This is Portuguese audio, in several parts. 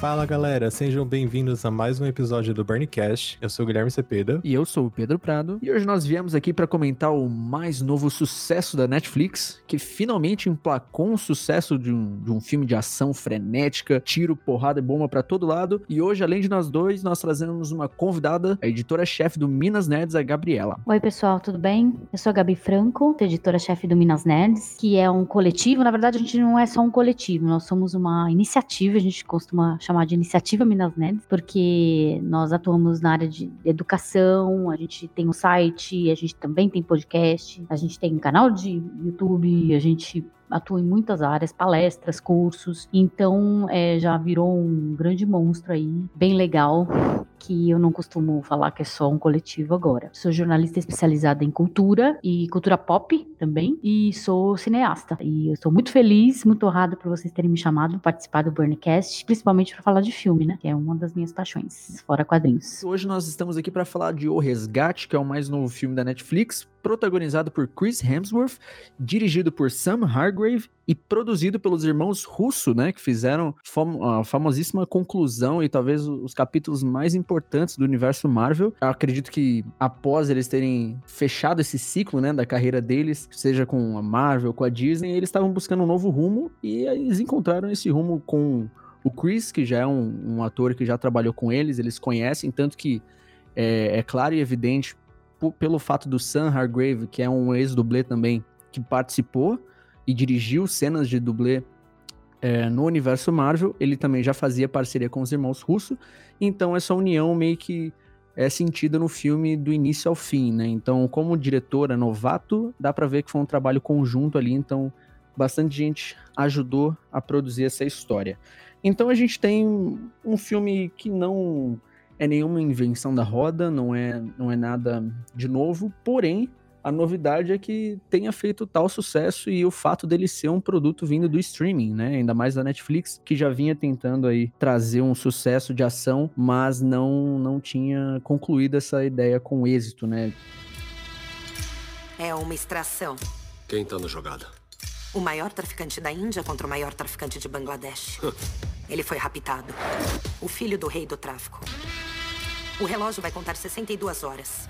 Fala galera, sejam bem-vindos a mais um episódio do Burncast. Eu sou o Guilherme Cepeda. E eu sou o Pedro Prado. E hoje nós viemos aqui para comentar o mais novo sucesso da Netflix, que finalmente emplacou um sucesso de um, de um filme de ação frenética, tiro, porrada e bomba para todo lado. E hoje, além de nós dois, nós trazemos uma convidada, a editora-chefe do Minas Nerds, a Gabriela. Oi, pessoal, tudo bem? Eu sou a Gabi Franco, editora-chefe do Minas Nerds, que é um coletivo. Na verdade, a gente não é só um coletivo, nós somos uma iniciativa, a gente costuma chamar de Iniciativa Minas Nerds, porque nós atuamos na área de educação, a gente tem um site, a gente também tem podcast, a gente tem um canal de YouTube, a gente atua em muitas áreas, palestras, cursos. Então, é, já virou um grande monstro aí, bem legal, que eu não costumo falar que é só um coletivo agora. Sou jornalista especializada em cultura e cultura pop também, e sou cineasta. E eu estou muito feliz, muito honrada por vocês terem me chamado para participar do Burncast, principalmente para falar de filme, né? Que é uma das minhas paixões, fora quadrinhos. Hoje nós estamos aqui para falar de O Resgate, que é o mais novo filme da Netflix, protagonizado por Chris Hemsworth, dirigido por Sam Hargrave e produzido pelos irmãos Russo, né, que fizeram a famosíssima conclusão e talvez os capítulos mais importantes do universo Marvel. Eu acredito que após eles terem fechado esse ciclo, né, da carreira deles, seja com a Marvel, com a Disney, eles estavam buscando um novo rumo e eles encontraram esse rumo com o Chris, que já é um, um ator que já trabalhou com eles, eles conhecem, tanto que é, é claro e evidente pelo fato do Sam Hargrave, que é um ex-dublê também, que participou e dirigiu cenas de dublê é, no universo Marvel, ele também já fazia parceria com os irmãos Russo, então essa união meio que é sentida no filme do início ao fim, né? Então, como diretora novato, dá para ver que foi um trabalho conjunto ali, então bastante gente ajudou a produzir essa história. Então a gente tem um filme que não é nenhuma invenção da roda, não é, não é nada de novo, porém, a novidade é que tenha feito tal sucesso e o fato dele ser um produto vindo do streaming, né? Ainda mais da Netflix, que já vinha tentando aí trazer um sucesso de ação, mas não não tinha concluído essa ideia com êxito, né? É uma extração. Quem tá na jogada? O maior traficante da Índia contra o maior traficante de Bangladesh. Ele foi raptado. O filho do rei do tráfico. O relógio vai contar 62 horas.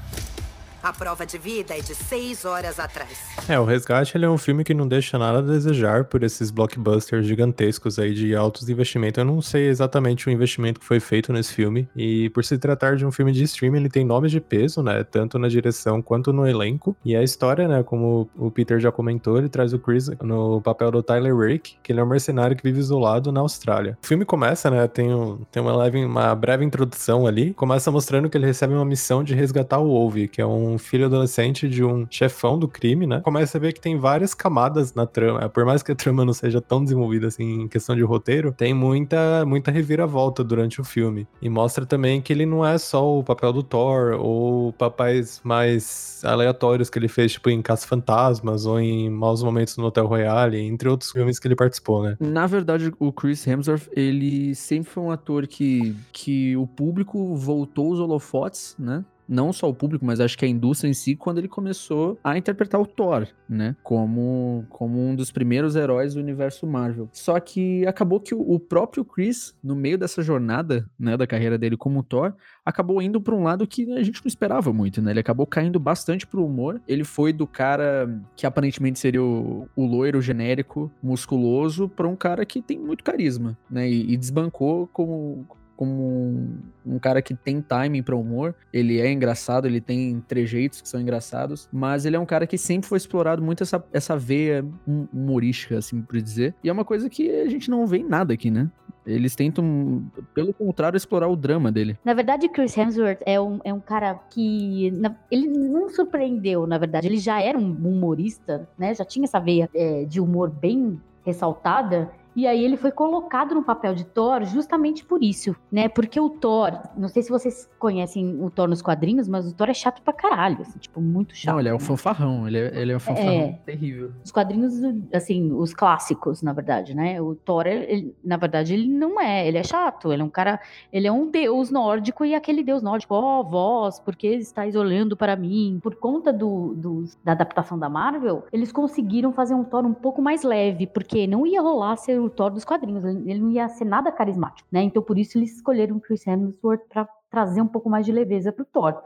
A prova de vida é de seis horas atrás. É, o Resgate ele é um filme que não deixa nada a desejar por esses blockbusters gigantescos aí de altos investimentos. Eu não sei exatamente o investimento que foi feito nesse filme. E por se tratar de um filme de streaming, ele tem nomes de peso, né? Tanto na direção quanto no elenco. E a história, né? Como o Peter já comentou, ele traz o Chris no papel do Tyler Rake, que ele é um mercenário que vive isolado na Austrália. O filme começa, né? Tem, um, tem uma, leve, uma breve introdução ali. Começa mostrando que ele recebe uma missão de resgatar o Wolve, que é um um filho adolescente de um chefão do crime, né? Começa a ver que tem várias camadas na trama. Por mais que a trama não seja tão desenvolvida assim em questão de roteiro, tem muita, muita reviravolta durante o filme. E mostra também que ele não é só o papel do Thor ou papéis mais aleatórios que ele fez, tipo em Caça Fantasmas ou em Maus Momentos no Hotel Royale, entre outros filmes que ele participou, né? Na verdade, o Chris Hemsworth, ele sempre foi um ator que, que o público voltou os holofotes, né? Não só o público, mas acho que a indústria em si, quando ele começou a interpretar o Thor, né? Como, como um dos primeiros heróis do universo Marvel. Só que acabou que o, próprio Chris, no meio dessa jornada, né, da carreira dele como Thor, acabou indo para um lado que a gente não esperava muito, né? Ele acabou caindo bastante pro humor. Ele foi do cara que aparentemente seria o, o loiro genérico, musculoso, para um cara que tem muito carisma, né? E, e desbancou como, como um, um cara que tem timing para humor. Ele é engraçado, ele tem trejeitos que são engraçados, mas ele é um cara que sempre foi explorado muito essa, essa veia humorística, assim por dizer. E é uma coisa que a gente não vê em nada aqui, né? Eles tentam, pelo contrário, explorar o drama dele. Na verdade, Chris Hemsworth é um, é um cara que. Na, ele não surpreendeu, na verdade. Ele já era um humorista, né? Já tinha essa veia é, de humor bem ressaltada. E aí ele foi colocado no papel de Thor justamente por isso, né? Porque o Thor, não sei se vocês conhecem o Thor nos quadrinhos, mas o Thor é chato pra caralho, assim, tipo, muito chato. Não, ele é um fanfarrão, ele é, ele é um fanfarrão é, terrível. Os quadrinhos, assim, os clássicos, na verdade, né? O Thor, ele, na verdade, ele não é, ele é chato, ele é um cara, ele é um deus nórdico e aquele deus nórdico, ó, oh, vós, por que estáis olhando para mim? Por conta do, do, da adaptação da Marvel, eles conseguiram fazer um Thor um pouco mais leve, porque não ia rolar ser o Thor dos quadrinhos, ele não ia ser nada carismático, né? Então por isso eles escolheram o Chris Hemsworth para trazer um pouco mais de leveza pro Thor.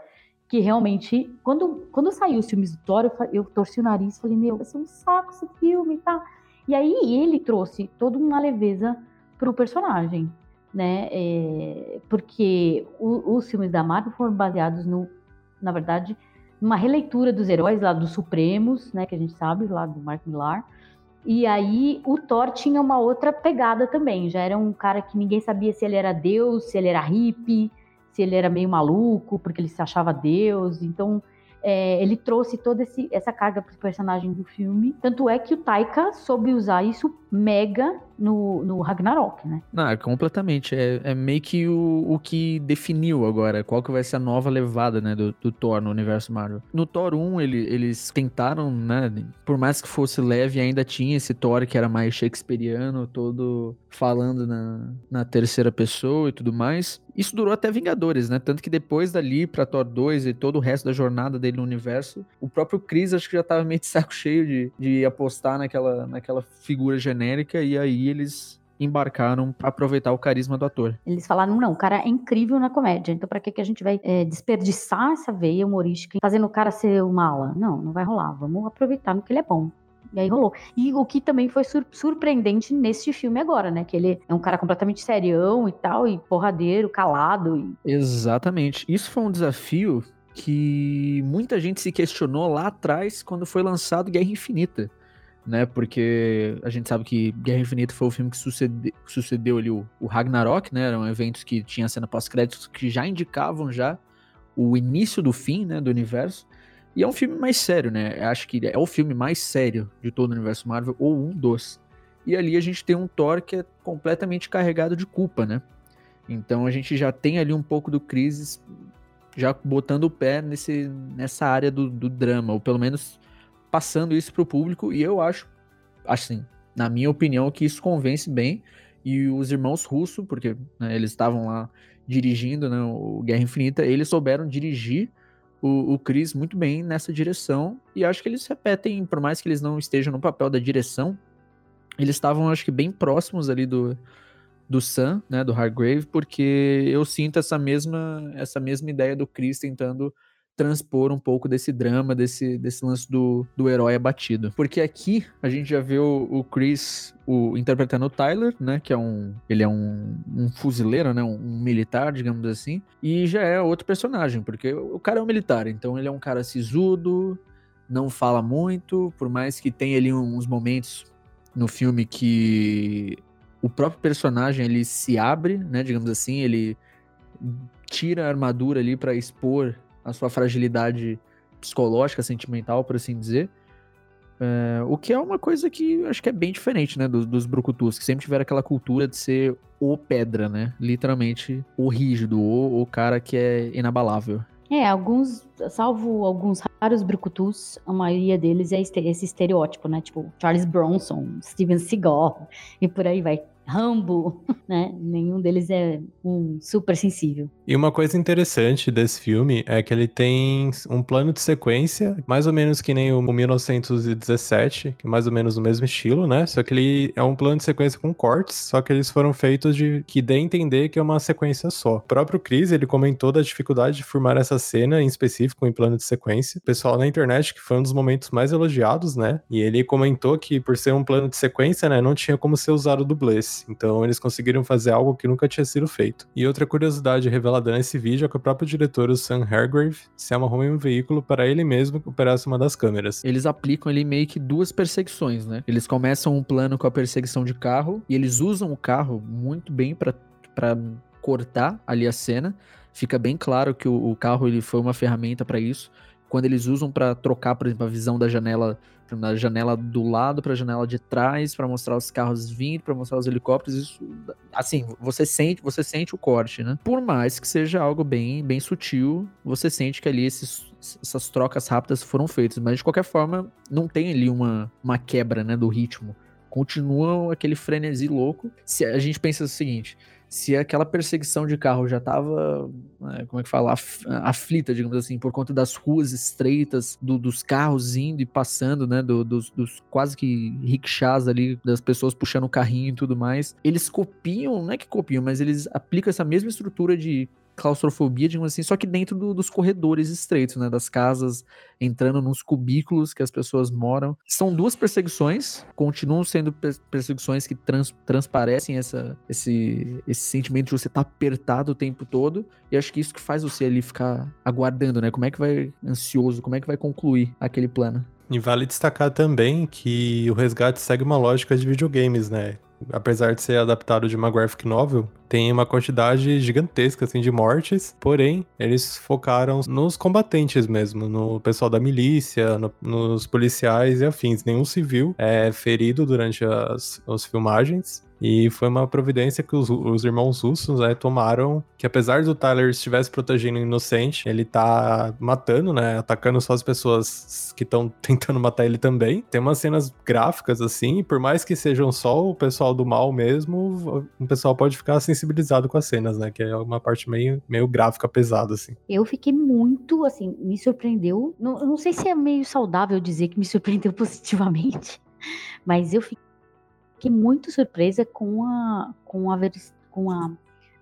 Que realmente, quando, quando saiu os filmes do Thor, eu, eu torci o nariz e falei, meu, vai ser um saco esse filme, tá? E aí ele trouxe toda uma leveza pro personagem, né? É, porque o, os filmes da Marvel foram baseados no, na verdade, numa releitura dos heróis lá dos Supremos, né? Que a gente sabe, lá do Mark Millar. E aí o Thor tinha uma outra pegada também. Já era um cara que ninguém sabia se ele era Deus, se ele era hippie, se ele era meio maluco, porque ele se achava Deus. Então é, ele trouxe toda essa carga para os personagens do filme. Tanto é que o Taika soube usar isso mega no, no Ragnarok, né? É completamente. É, é meio que o, o que definiu agora qual que vai ser a nova levada, né, do, do Thor no universo Marvel. No Thor 1, ele, eles tentaram, né, por mais que fosse leve, ainda tinha esse Thor que era mais shakespeariano, todo falando na, na terceira pessoa e tudo mais. Isso durou até Vingadores, né? Tanto que depois dali pra Thor 2 e todo o resto da jornada dele no universo, o próprio Chris acho que já tava meio de saco cheio de, de apostar naquela, naquela figura genérica e aí eles embarcaram para aproveitar o carisma do ator. Eles falaram, não, o cara é incrível na comédia, então para que, que a gente vai é, desperdiçar essa veia humorística fazendo o cara ser o mala? Não, não vai rolar, vamos aproveitar no que ele é bom. E aí rolou. E o que também foi sur surpreendente nesse filme agora, né? Que ele é um cara completamente serião e tal, e porradeiro, calado. E... Exatamente. Isso foi um desafio que muita gente se questionou lá atrás quando foi lançado Guerra Infinita né? Porque a gente sabe que Guerra Infinita foi o filme que sucede, sucedeu ali o, o, Ragnarok, né? Eram eventos que tinha cena pós-créditos que já indicavam já o início do fim, né, do universo. E é um filme mais sério, né? Eu acho que é o filme mais sério de todo o universo Marvel, ou um dos. E ali a gente tem um Thor que é completamente carregado de culpa, né? Então a gente já tem ali um pouco do Crisis já botando o pé nesse, nessa área do, do drama, ou pelo menos passando isso pro público, e eu acho, assim, na minha opinião, que isso convence bem. E os irmãos russos, porque né, eles estavam lá dirigindo né, o Guerra Infinita, eles souberam dirigir o, o Chris muito bem nessa direção. E acho que eles repetem, por mais que eles não estejam no papel da direção, eles estavam, acho que, bem próximos ali do, do Sam, né, do Hargrave, porque eu sinto essa mesma, essa mesma ideia do Chris tentando transpor um pouco desse drama, desse, desse lance do, do herói abatido. Porque aqui a gente já vê o, o Chris o, interpretando o Tyler, né? Que é um. Ele é um, um fuzileiro, né? Um, um, militar, digamos assim. E já é outro personagem, porque o cara é um militar, então ele é um cara sisudo, não fala muito, por mais que tenha ali uns momentos no filme que o próprio personagem ele se abre, né? Digamos assim, ele tira a armadura ali para expor a sua fragilidade psicológica, sentimental, por assim dizer. É, o que é uma coisa que acho que é bem diferente, né, dos, dos brucutus, que sempre tiveram aquela cultura de ser o pedra, né, literalmente o rígido, o, o cara que é inabalável. É, alguns, salvo alguns raros brucutus, a maioria deles é esse estereótipo, né, tipo Charles Bronson, Steven Seagal e por aí vai. Rambo, né? Nenhum deles é um super sensível. E uma coisa interessante desse filme é que ele tem um plano de sequência, mais ou menos que nem o 1917, que é mais ou menos o mesmo estilo, né? Só que ele é um plano de sequência com cortes, só que eles foram feitos de que dê a entender que é uma sequência só. O próprio Chris, ele comentou da dificuldade de formar essa cena em específico em plano de sequência. O pessoal na internet que foi um dos momentos mais elogiados, né? E ele comentou que por ser um plano de sequência, né, não tinha como ser usado dublês. Então eles conseguiram fazer algo que nunca tinha sido feito. E outra curiosidade revelada nesse vídeo é que o próprio diretor, o Sam Hargrave, se amarrou em um veículo para ele mesmo que operasse uma das câmeras. Eles aplicam ali meio que duas perseguições, né? Eles começam um plano com a perseguição de carro e eles usam o carro muito bem para cortar ali a cena. Fica bem claro que o, o carro ele foi uma ferramenta para isso quando eles usam para trocar, por exemplo, a visão da janela da janela do lado para a janela de trás para mostrar os carros vindo, para mostrar os helicópteros, isso assim, você sente, você sente o corte, né? Por mais que seja algo bem, bem sutil, você sente que ali esses, essas trocas rápidas foram feitas, mas de qualquer forma não tem ali uma, uma quebra, né, do ritmo. Continua aquele frenesi louco. Se a gente pensa o seguinte, se aquela perseguição de carro já tava, né, como é que fala, af, aflita, digamos assim, por conta das ruas estreitas, do, dos carros indo e passando, né, do, dos, dos, quase que rickshaws ali, das pessoas puxando o carrinho e tudo mais, eles copiam, não é que copiam, mas eles aplicam essa mesma estrutura de claustrofobia, digamos assim, só que dentro do, dos corredores estreitos, né? Das casas, entrando nos cubículos que as pessoas moram. São duas perseguições, continuam sendo perseguições que trans, transparecem essa, esse, esse sentimento de você estar tá apertado o tempo todo. E acho que isso que faz você ali ficar aguardando, né? Como é que vai ansioso, como é que vai concluir aquele plano. E vale destacar também que o resgate segue uma lógica de videogames, né? Apesar de ser adaptado de uma graphic novel, tem uma quantidade gigantesca assim de mortes, porém eles focaram nos combatentes mesmo, no pessoal da milícia, no, nos policiais e afins. Nenhum civil é ferido durante as, as filmagens. E foi uma providência que os, os irmãos russos né, tomaram, que apesar do Tyler estivesse protegendo o inocente, ele tá matando, né, atacando só as pessoas que estão tentando matar ele também. Tem umas cenas gráficas assim, por mais que sejam só o pessoal do mal mesmo, o pessoal pode ficar sensibilizado com as cenas, né, que é uma parte meio, meio gráfica pesada assim. Eu fiquei muito, assim, me surpreendeu, não, não sei se é meio saudável dizer que me surpreendeu positivamente, mas eu fiquei fiquei muito surpresa com a, com a, com a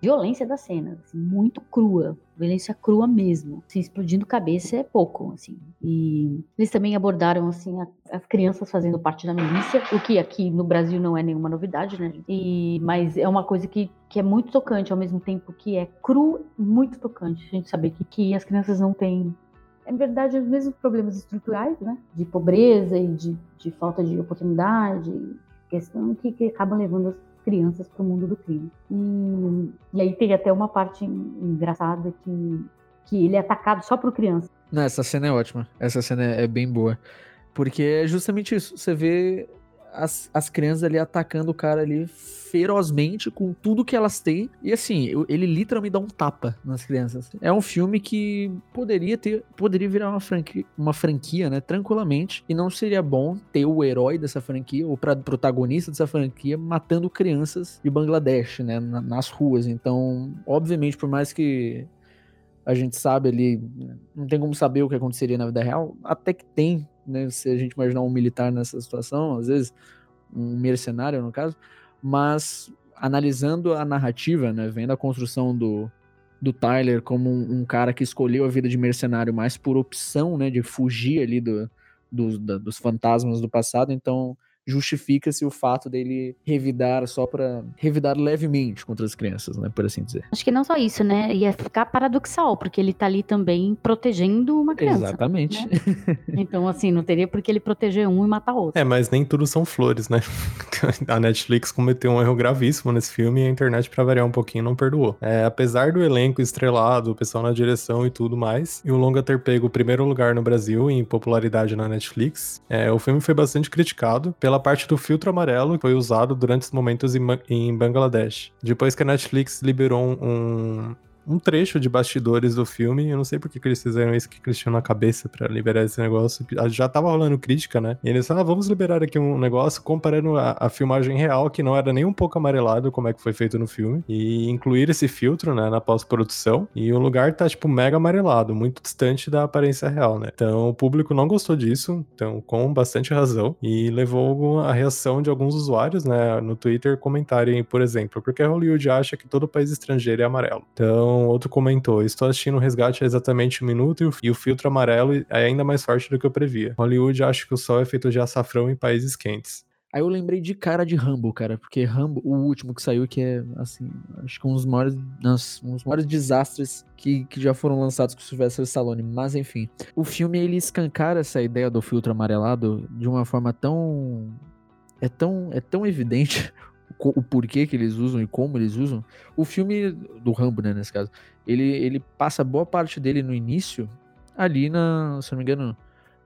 violência das cenas, assim, muito crua, violência crua mesmo, assim, explodindo cabeça é pouco, assim. E eles também abordaram, assim, a, as crianças fazendo parte da milícia, o que aqui no Brasil não é nenhuma novidade, né? E, mas é uma coisa que, que é muito tocante, ao mesmo tempo que é cru, muito tocante, a gente saber que, que as crianças não têm é verdade os mesmos problemas estruturais, né? De pobreza e de, de falta de oportunidade, questão que, que acabam levando as crianças para o mundo do crime. E, e, aí tem até uma parte engraçada que, que ele é atacado só por criança. Não, essa cena é ótima. Essa cena é, é bem boa. Porque é justamente isso. Você vê as, as crianças ali atacando o cara ali ferozmente com tudo que elas têm. E assim, ele literalmente dá um tapa nas crianças. É um filme que poderia ter, poderia virar uma franquia, uma franquia, né, tranquilamente, e não seria bom ter o herói dessa franquia, o protagonista dessa franquia matando crianças de Bangladesh, né, nas ruas. Então, obviamente, por mais que a gente sabe ali, não tem como saber o que aconteceria na vida real, até que tem né? Se a gente imaginar um militar nessa situação, às vezes um mercenário no caso, mas analisando a narrativa, né, vendo a construção do, do Tyler como um, um, cara que escolheu a vida de mercenário mais por opção, né, de fugir ali do, do da, dos fantasmas do passado, então justifica-se o fato dele revidar só para revidar levemente contra as crianças, né, por assim dizer. Acho que não só isso, né, ia ficar paradoxal, porque ele tá ali também protegendo uma criança. Exatamente. Né? Então, assim, não teria por que ele proteger um e matar outro. É, mas nem tudo são flores, né? a Netflix cometeu um erro gravíssimo nesse filme e a internet, para variar um pouquinho, não perdoou. É, apesar do elenco estrelado, o pessoal na direção e tudo mais, e o longa ter pego o primeiro lugar no Brasil em popularidade na Netflix, é, o filme foi bastante criticado pela pela parte do filtro amarelo que foi usado durante os momentos em, em Bangladesh. Depois que a Netflix liberou um, um trecho de bastidores do filme. Eu não sei por que, que eles fizeram isso, que eles tinham na cabeça para liberar esse negócio. Já tava rolando crítica, né? E eles falaram, ah, vamos liberar aqui um negócio comparando a, a, filmagem real, que não era nem um pouco amarelado, como é que foi feito no filme, e incluir esse filtro, né, na pós-produção. E o lugar tá, tipo, mega amarelado, muito distante da aparência real, né? Então o público não gostou disso, então com bastante razão, e levou a reação de alguns usuários, né, no Twitter comentarem, por exemplo, porque Hollywood acha que todo país estrangeiro é amarelo. Então, então, outro comentou: Estou assistindo o resgate há exatamente um minuto e o filtro amarelo é ainda mais forte do que eu previa. Hollywood acha que o sol é feito de açafrão em países quentes. Aí eu lembrei de cara de Rambo, cara, porque Rambo, o último que saiu, que é, assim, acho que um dos maiores, um dos maiores desastres que, que já foram lançados com o Sylvester Stallone. Mas, enfim, o filme, ele escancara essa ideia do filtro amarelado de uma forma tão... É tão, é tão evidente o porquê que eles usam e como eles usam. O filme do Rambo, né, nesse caso, ele, ele passa boa parte dele no início, ali na, se não me engano,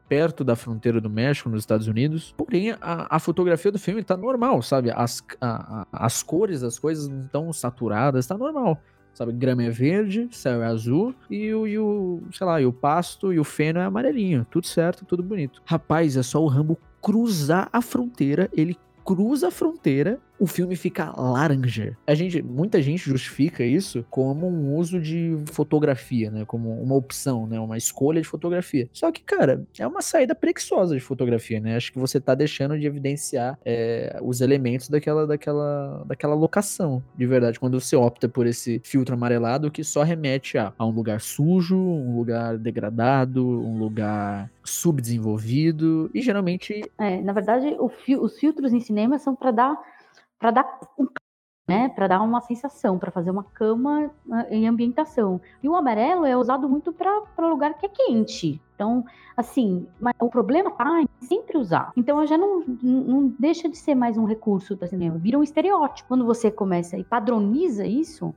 perto da fronteira do México, nos Estados Unidos. Porém, a, a fotografia do filme tá normal, sabe? As, a, a, as cores das coisas não estão saturadas, tá normal. Sabe, grama é verde, céu é azul e o, e o, sei lá, e o pasto e o feno é amarelinho. Tudo certo, tudo bonito. Rapaz, é só o Rambo cruzar a fronteira, ele cruza a fronteira o filme fica laranja. A gente, muita gente justifica isso como um uso de fotografia, né? Como uma opção, né? Uma escolha de fotografia. Só que, cara, é uma saída preguiçosa de fotografia, né? Acho que você tá deixando de evidenciar é, os elementos daquela, daquela, daquela locação, de verdade. Quando você opta por esse filtro amarelado que só remete a, a um lugar sujo, um lugar degradado, um lugar subdesenvolvido e geralmente... É, na verdade, os filtros em cinema são para dar para dar um né, para dar uma sensação, para fazer uma cama ah, em ambientação. E o amarelo é usado muito para lugar que é quente. Então, assim, o problema tá em sempre usar. Então, já não, não deixa de ser mais um recurso do cinema, vira um estereótipo. Quando você começa e padroniza isso,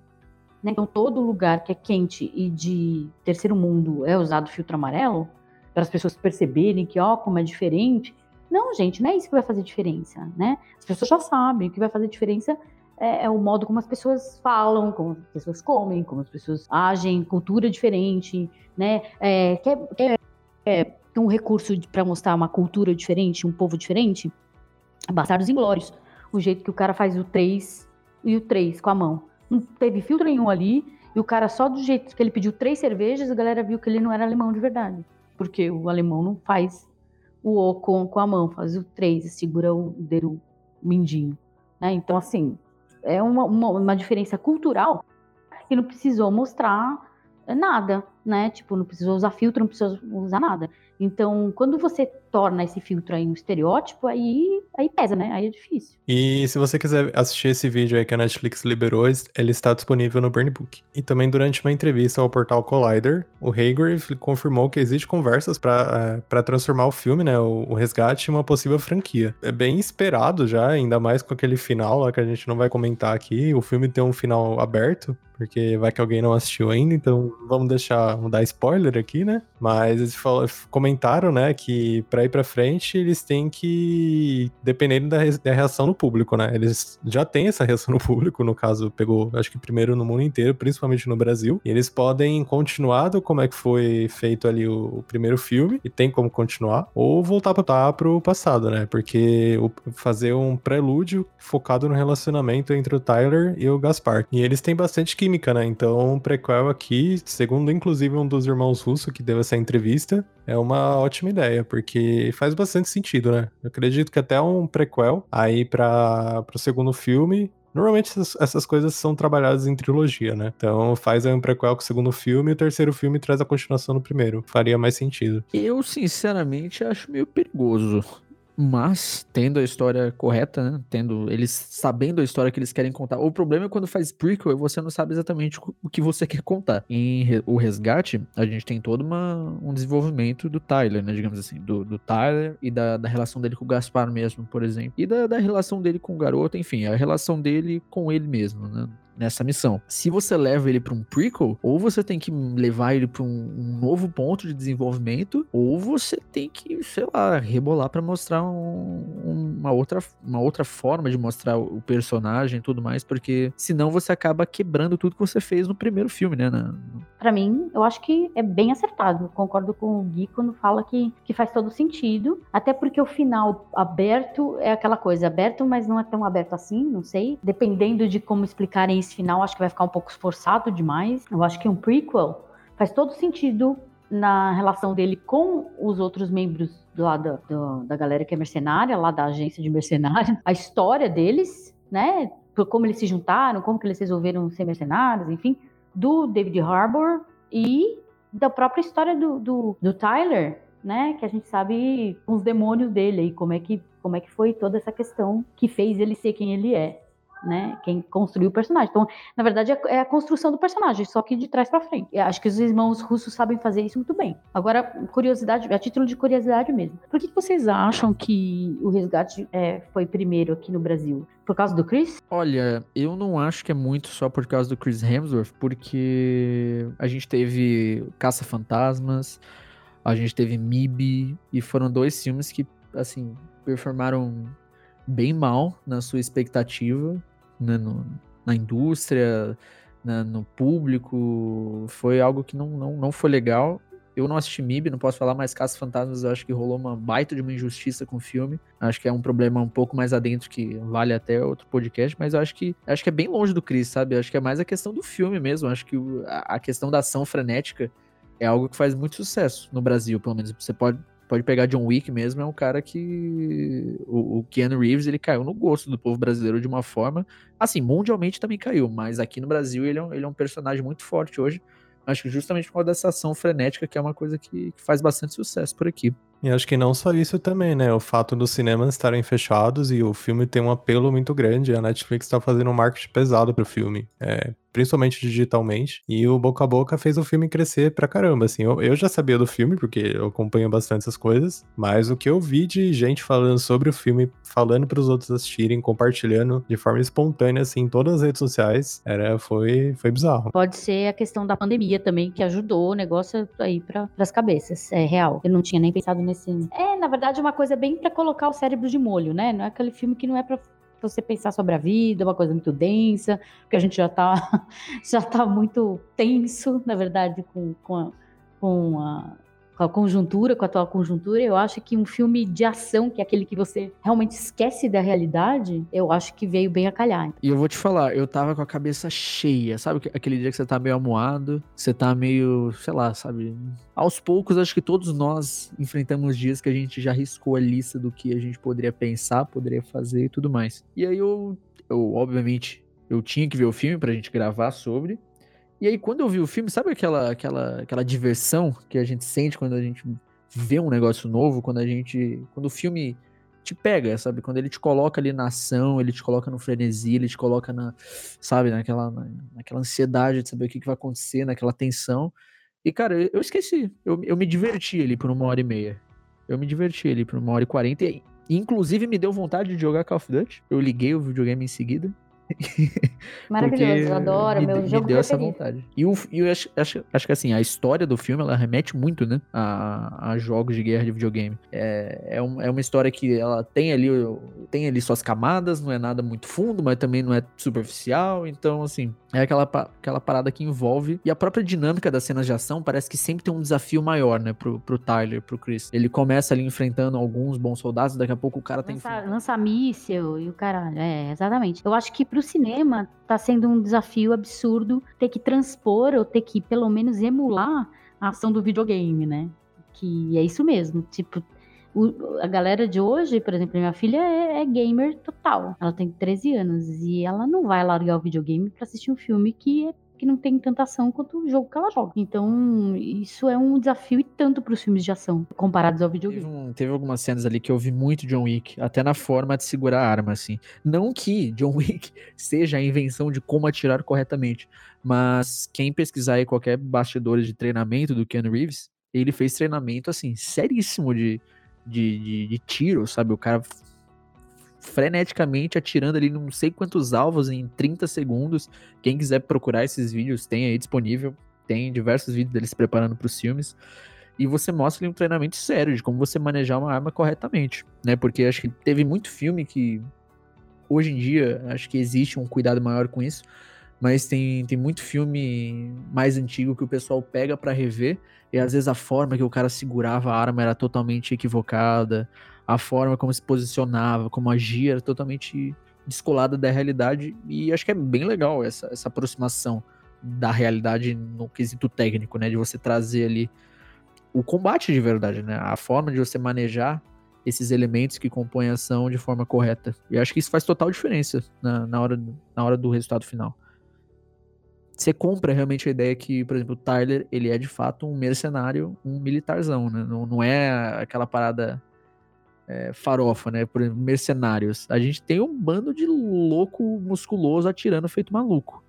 né, então todo lugar que é quente e de terceiro mundo é usado filtro amarelo, para as pessoas perceberem que, ó, como é diferente, não, gente, não é isso que vai fazer diferença, né? As pessoas já sabem, o que vai fazer diferença é, é, o modo como as pessoas falam, como as pessoas comem, como as pessoas agem, cultura diferente, né? É, quer, quer, quer um recurso para mostrar uma cultura diferente, um povo diferente? Bastardos Inglórios. O jeito que o cara faz o 3 e o 3 com a mão. Não teve filtro nenhum ali, e o cara só do jeito que ele pediu três cervejas, a galera viu que ele não era alemão de verdade. Porque o alemão não faz o O com, com a mão, faz o 3 segura o dedo mindinho. Né? Então, assim, é uma, uma, uma diferença cultural que não precisou mostrar nada, né? Tipo, não precisou usar filtro, não precisou usar nada. Então, quando você torna esse filtro aí um estereótipo, aí, aí pesa, né? Aí é difícil. E se você quiser assistir esse vídeo aí que a Netflix liberou, ele está disponível no Burn Book. E também durante uma entrevista ao portal Collider, o Haygrave confirmou que existe conversas para uh, transformar o filme, né, o, o, Resgate, em uma possível franquia. É bem esperado já, ainda mais com aquele final lá que a gente não vai comentar aqui. O filme tem um final aberto, porque vai que alguém não assistiu ainda, então vamos deixar, vamos dar spoiler aqui, né? Mas eles comentaram, né, que para ir para frente eles têm que dependendo da, da, reação do público, né? Eles já têm essa reação no público, no caso pegou, acho que primeiro no mundo inteiro, principalmente no Brasil, e eles podem continuar do como é que foi feito ali o, o primeiro filme e tem como continuar, ou voltar para pro passado, né? Porque o, fazer um prelúdio focado no relacionamento entre o Tyler e o Gaspar. E eles têm bastante química, né? Então, prequel aqui, segundo inclusive um dos irmãos russos que deu essa entrevista, é uma ótima ideia, porque faz bastante sentido, né? Eu acredito que até um prequel aí para o segundo filme Normalmente essas, coisas são trabalhadas em trilogia, né? Então faz um prequel com o segundo filme e o terceiro filme traz a continuação no primeiro. Faria mais sentido. Eu, sinceramente, acho meio perigoso. Mas, tendo a história correta, né? Tendo eles sabendo a história que eles querem contar. O problema é quando faz prequel e você não sabe exatamente o que você quer contar. Em O Resgate, a gente tem todo uma, um desenvolvimento do Tyler, né? Digamos assim. Do, do Tyler e da, da relação dele com o Gaspar mesmo, por exemplo. E da, da relação dele com o garoto, enfim, a relação dele com ele mesmo, né? Nessa missão. Se você leva ele para um prequel, ou você tem que levar ele para um, um, novo ponto de desenvolvimento, ou você tem que, sei lá, rebolar para mostrar um, uma, outra, uma outra forma de mostrar o personagem e tudo mais, porque senão você acaba quebrando tudo que você fez no primeiro filme, né? Na, Para mim, eu acho que é bem acertado. Eu concordo com o Gui quando fala que, que faz todo sentido, até porque o final aberto é aquela coisa, aberto, mas não é tão aberto assim, não sei. Dependendo de como explicarem esse final acho que vai ficar um pouco esforçado demais. Eu acho que um prequel faz todo sentido na relação dele com os outros membros lá da, da, da galera que é mercenária, lá da agência de mercenários, a história deles, né? Como eles se juntaram, como que eles resolveram ser mercenários, enfim, do David Harbour e da própria história do, do, do Tyler, né? Que a gente sabe os demônios dele e como é que como é que foi toda essa questão que fez ele ser quem ele é né? Quem construiu o personagem. Então, na verdade, é, é a construção do personagem, só que de trás para frente. Eu acho que os irmãos russos sabem fazer isso muito bem. Agora, curiosidade, a título de curiosidade mesmo. Por que vocês acham que o resgate é, foi primeiro aqui no Brasil? Por causa do Chris? Olha, eu não acho que é muito só por causa do Chris Hemsworth, porque a gente teve Caça-Fantasmas, a gente teve MIB, e foram dois filmes que, assim, performaram bem mal na sua expectativa né, no, na indústria, na, no público, foi algo que não, não, não foi legal. Eu não assisti MIB, não posso falar, mas Caça Fantasmas eu acho que rolou uma baita de uma injustiça com o filme. Acho que é um problema um pouco mais adentro que vale até outro podcast, mas eu acho que acho que é bem longe do Chris, sabe? Eu acho que é mais a questão do filme mesmo. Eu acho que a, a questão da ação frenética é algo que faz muito sucesso no Brasil, pelo menos. Você pode pode pegar John Wick mesmo, é um cara que o, o Keanu Reeves, ele caiu no gosto do povo brasileiro de uma forma, assim, mundialmente também caiu, mas aqui no Brasil ele é um, ele é um personagem muito forte hoje, acho que justamente por causa dessa ação frenética, que é uma coisa que, que faz bastante sucesso por aqui. E acho que não só isso também, né? O fato dos cinemas estarem fechados e o filme tem um apelo muito grande. A Netflix está fazendo um marketing pesado pro filme. É, principalmente digitalmente. E o boca a boca fez o filme crescer pra caramba, assim. Eu, eu já sabia do filme, porque eu acompanho bastante essas coisas, mas o que eu vi de gente falando sobre o filme, falando para os outros assistirem, compartilhando de forma espontânea, assim, em todas as redes sociais, era, foi, foi bizarro. Pode ser a questão da pandemia também, que ajudou o negócio aí para as cabeças. É real. Eu não tinha nem pensado nesse. É, na verdade, uma coisa bem para colocar o cérebro de molho, né? Não é aquele filme que não é pra você pensar sobre a vida, uma coisa muito densa, porque a gente já está já tá muito tenso, na verdade, com, com, a, com a com a conjuntura, com a atual conjuntura, eu acho que um filme de ação, que é aquele que você realmente esquece da realidade, eu acho que veio bem a calhar. E eu vou te falar, eu tava com a cabeça cheia, sabe aquele dia que você tá meio amuado, você tá meio, sei lá, sabe? Aos poucos, acho que todos nós enfrentamos dias que a gente já riscou a lista do que a gente poderia pensar, poderia fazer e tudo mais. E aí eu, eu obviamente, eu tinha que ver o filme pra gente gravar sobre, e aí, quando eu vi o filme, sabe aquela, aquela, aquela diversão que a gente sente quando a gente vê um negócio novo, quando a gente. Quando o filme te pega, sabe? Quando ele te coloca ali na ação, ele te coloca no frenesi, ele te coloca na, sabe, naquela, naquela ansiedade de saber o que, que vai acontecer, naquela tensão. E, cara, eu esqueci. Eu, eu me diverti ali por uma hora e meia. Eu me diverti ali por uma hora e quarenta. E, inclusive, me deu vontade de jogar Call of Duty. Eu liguei o videogame em seguida. Maravilhoso, eu adoro, me, meu jogo me deu essa vontade. E, o, e eu acho, acho, acho, que assim, a história do filme, ela remete muito, né, a, a jogos de guerra de videogame. É, é, um, é uma história que ela tem ali, tem ali suas camadas, não é nada muito fundo, mas também não é superficial, então, assim, é aquela, aquela parada que envolve, e a própria dinâmica das cenas de ação parece que sempre tem um desafio maior, né, pro, pro Tyler, pro Chris. Ele começa ali enfrentando alguns bons soldados, daqui a pouco o cara tem... Lança, lança míssel e o caralho, é, exatamente. Eu acho que pro cinema tá sendo um desafio absurdo ter que transpor ou ter que pelo menos emular a ação do videogame, né? Que é isso mesmo, tipo, a galera de hoje, por exemplo, minha filha é, é, gamer total. Ela tem 13 anos e ela não vai largar o videogame para assistir um filme que é que não tem tanta ação quanto o jogo que ela joga. Então, isso é um desafio e tanto para os filmes de ação comparados ao videogame. Teve, um, teve, algumas cenas ali que eu vi muito John Wick, até na forma de segurar a arma, assim. Não que John Wick seja a invenção de como atirar corretamente, mas quem pesquisar aí qualquer bastidores de treinamento do Ken Reeves, ele fez treinamento, assim, seríssimo de, de, de, de tiro, sabe? O cara freneticamente atirando ali não sei quantos alvos em 30 segundos. Quem quiser procurar esses vídeos, tem aí disponível. Tem diversos vídeos deles se preparando para os filmes. E você mostra ali um treinamento sério de como você manejar uma arma corretamente, né? Porque acho que teve muito filme que hoje em dia acho que existe um cuidado maior com isso, mas tem, tem muito filme mais antigo que o pessoal pega para rever e às vezes a forma que o cara segurava a arma era totalmente equivocada, a forma como se posicionava, como agia, era totalmente descolada da realidade. E acho que é bem legal essa, essa aproximação da realidade no quesito técnico, né? De você trazer ali o combate de verdade, né? A forma de você manejar esses elementos que compõem a ação de forma correta. E acho que isso faz total diferença na, na, hora, na hora do resultado final. Você compra realmente a ideia que, por exemplo, o Tyler, ele é de fato um mercenário, um militarzão, né? Não, não é aquela parada é, farofa, né? Por exemplo, mercenários. A gente tem um bando de louco musculoso atirando feito maluco.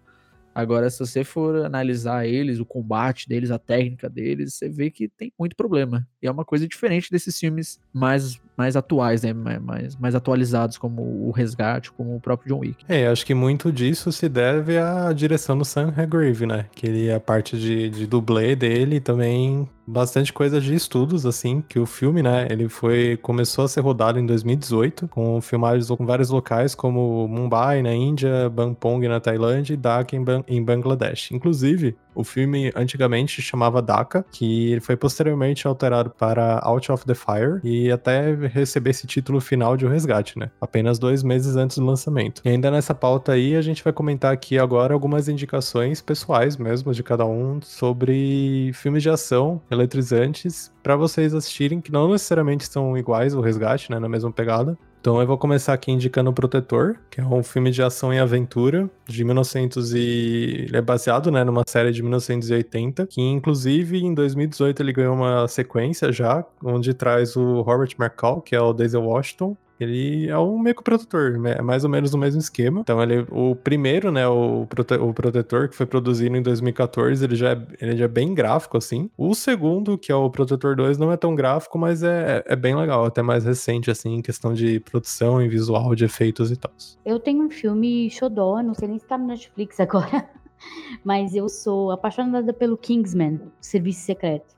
Agora, se você for analisar eles, o combate deles, a técnica deles, você vê que tem muito problema. E é uma coisa diferente desses filmes mais, mais atuais, né? Mais, mais atualizados, como o Resgate, como o próprio John Wick. É, acho que muito disso se deve à direção do Sam Hargrave, né? Que ele, a parte de, de dublê dele também bastante coisa de estudos, assim, que o filme, né, ele foi, começou a ser rodado em 2018, com filmagens em vários locais, como Mumbai, na Índia, Bampong, na Tailândia, e Dhaka, em, em Bangladesh. Inclusive, o filme antigamente chamava Dhaka, que foi posteriormente alterado para Out of the Fire e até receber esse título final de O Resgate, né? Apenas dois meses antes do lançamento. E ainda nessa pauta aí, a gente vai comentar aqui agora algumas indicações pessoais mesmo de cada um sobre filmes de ação eletrizantes para vocês assistirem, que não necessariamente são iguais ao Resgate, né? Na mesma pegada, então eu vou começar aqui indicando o Protetor, que é um filme de ação e aventura de 1900 e ele é baseado, né, numa série de 1980, que inclusive em 2018 ele ganhou uma sequência já, onde traz o Robert McCall, que é o Daisy Washington, ele é um meio que protetor, né? é mais ou menos o mesmo esquema. Então, ele, o primeiro, né, o, prote, o protetor, que foi produzido em 2014, ele já, é, ele já é bem gráfico, assim. O segundo, que é o Protetor 2, não é tão gráfico, mas é, é bem legal, até mais recente, assim, em questão de produção e visual, de efeitos e tal. Eu tenho um filme Xodó, não sei nem se tá no Netflix agora, mas eu sou apaixonada pelo Kingsman, Serviço Secreto.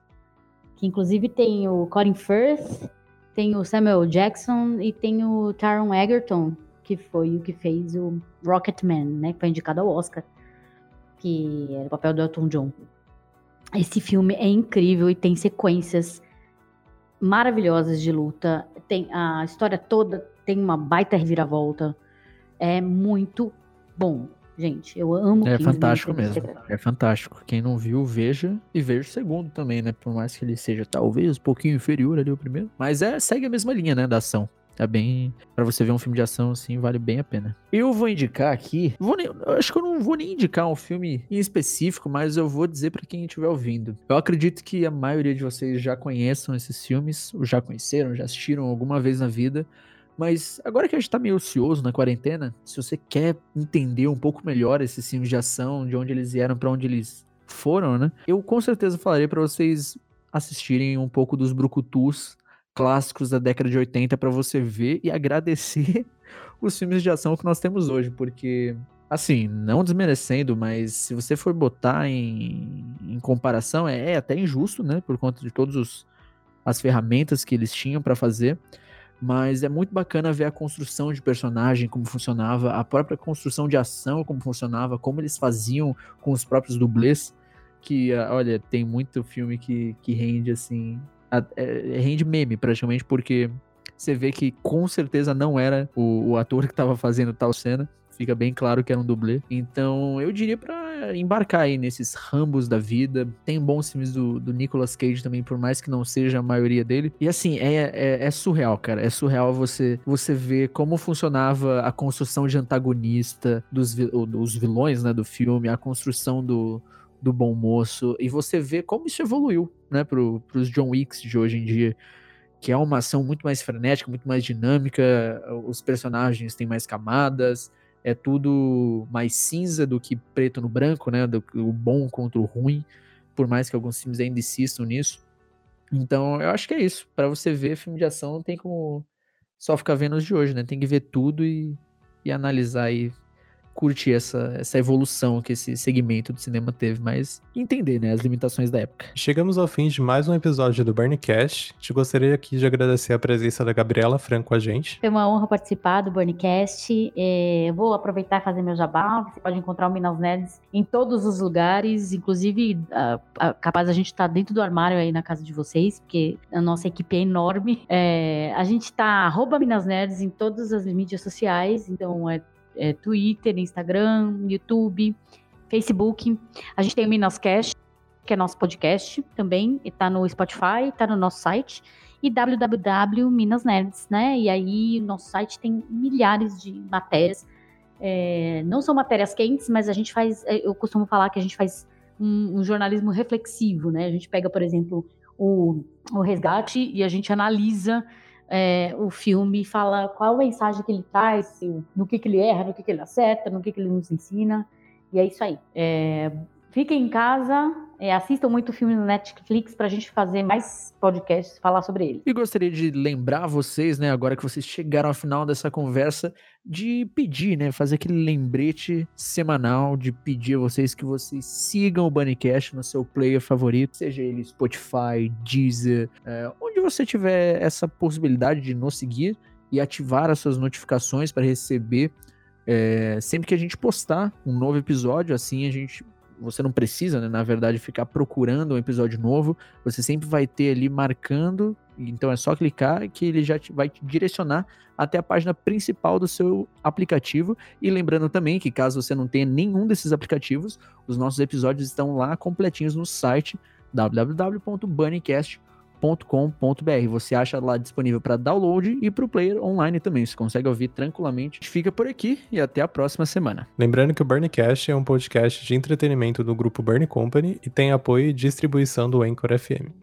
Que inclusive tem o Colin Firth, tem o Samuel Jackson e tem o Taron Egerton, que foi o que fez o Rocketman, né? Que foi indicado ao Oscar. Que era o papel do Elton John. Esse filme é incrível e tem sequências maravilhosas de luta. Tem a história toda tem uma baita reviravolta. É muito bom. Gente, eu amo É fantástico mesmo. É fantástico. Quem não viu, veja e veja o segundo também, né? Por mais que ele seja talvez um pouquinho inferior ali ao primeiro. Mas é, segue a mesma linha, né, da ação. É bem. para você ver um filme de ação assim, vale bem a pena. Eu vou indicar aqui. Vou nem, acho que eu não vou nem indicar um filme em específico, mas eu vou dizer para quem estiver ouvindo. Eu acredito que a maioria de vocês já conheçam esses filmes, ou já conheceram, já assistiram alguma vez na vida. Mas agora que a gente tá meio ocioso na quarentena, se você quer entender um pouco melhor esses filmes de ação, de onde eles vieram, para onde eles foram, né? Eu com certeza falaria para vocês assistirem um pouco dos brucutus clássicos da década de 80 para você ver e agradecer os filmes de ação que nós temos hoje, porque assim, não desmerecendo, mas se você for botar em, em comparação, é, é, até injusto, né? Por conta de todas as ferramentas que eles tinham para fazer. Mas é muito bacana ver a construção de personagem, como funcionava, a própria construção de ação, como funcionava, como eles faziam com os próprios dublês. Que, ah, olha, tem muito filme que, que rende assim. É, rende meme praticamente, porque você vê que com certeza não era o, o ator que estava fazendo tal cena. Fica bem claro que era um dublê. Então eu diria para embarcar aí nesses rambos da vida. Tem bons filmes do, do Nicolas Cage também, por mais que não seja a maioria dele. E assim, é, é, é surreal, cara. É surreal você, você ver como funcionava a construção de antagonista dos, dos vilões, né, do filme, a construção do, do bom moço. E você vê como isso evoluiu, né, pro, pros John Wicks de hoje em dia que é uma ação muito mais frenética, muito mais dinâmica, os personagens têm mais camadas, é tudo mais cinza do que preto no branco, né? Do, o bom contra o ruim, por mais que alguns filmes ainda insistam nisso. Então, eu acho que é isso. Para você ver filme de ação, não tem como só ficar vendo os de hoje, né? Tem que ver tudo e, e analisar aí curtir essa, essa evolução que esse segmento do cinema teve, mas entender, né, as limitações da época. Chegamos ao fim de mais um episódio do Burncast. Te gostaria aqui de agradecer a presença da Gabriela Franco com a gente. Foi uma honra participar do Burncast. É, eu vou aproveitar e fazer meu jabá. Você pode encontrar o Minas Nerds em todos os lugares, inclusive a, a, capaz a gente estar tá dentro do armário aí na casa de vocês, porque a nossa equipe é enorme. É, a gente está arroba Minas Nerds em todas as mídias sociais, então é é, Twitter, Instagram, YouTube, Facebook. A gente tem o Minascast, que é nosso podcast também, está no Spotify, está no nosso site, e www.minasnerds, né? E aí, nosso site tem milhares de matérias. É, não são matérias quentes, mas a gente faz, é, eu costumo falar que a gente faz um, um jornalismo reflexivo, né? A gente pega, por exemplo, o, o resgate e a gente analisa é, o filme fala qual a mensagem que ele traz, no que, que ele erra, no que, que ele acerta, no que, que ele nos ensina. E é isso aí. É, Fiquem em casa, é, assistam muito filme no Netflix pra gente fazer mais podcasts, falar sobre ele. E gostaria de lembrar vocês, né, agora que vocês chegaram ao final dessa conversa, de pedir, né, fazer aquele lembrete semanal, de pedir a vocês que vocês sigam o Bunnycast no seu player favorito, seja ele Spotify, Deezer, é, onde você tiver essa possibilidade de nos seguir e ativar as suas notificações para receber é, sempre que a gente postar um novo episódio, assim a gente você não precisa, né, na verdade, ficar procurando um episódio novo. Você sempre vai ter ali marcando. Então é só clicar que ele já te, vai te direcionar até a página principal do seu aplicativo. E lembrando também que caso você não tenha nenhum desses aplicativos, os nossos episódios estão lá completinhos no site www.bunnycast.com com.br Você acha lá disponível para download e para o player online também. Você consegue ouvir tranquilamente. Fica por aqui e até a próxima semana. Lembrando que o Burncast é um podcast de entretenimento do grupo Burn Company e tem apoio e distribuição do Anchor FM.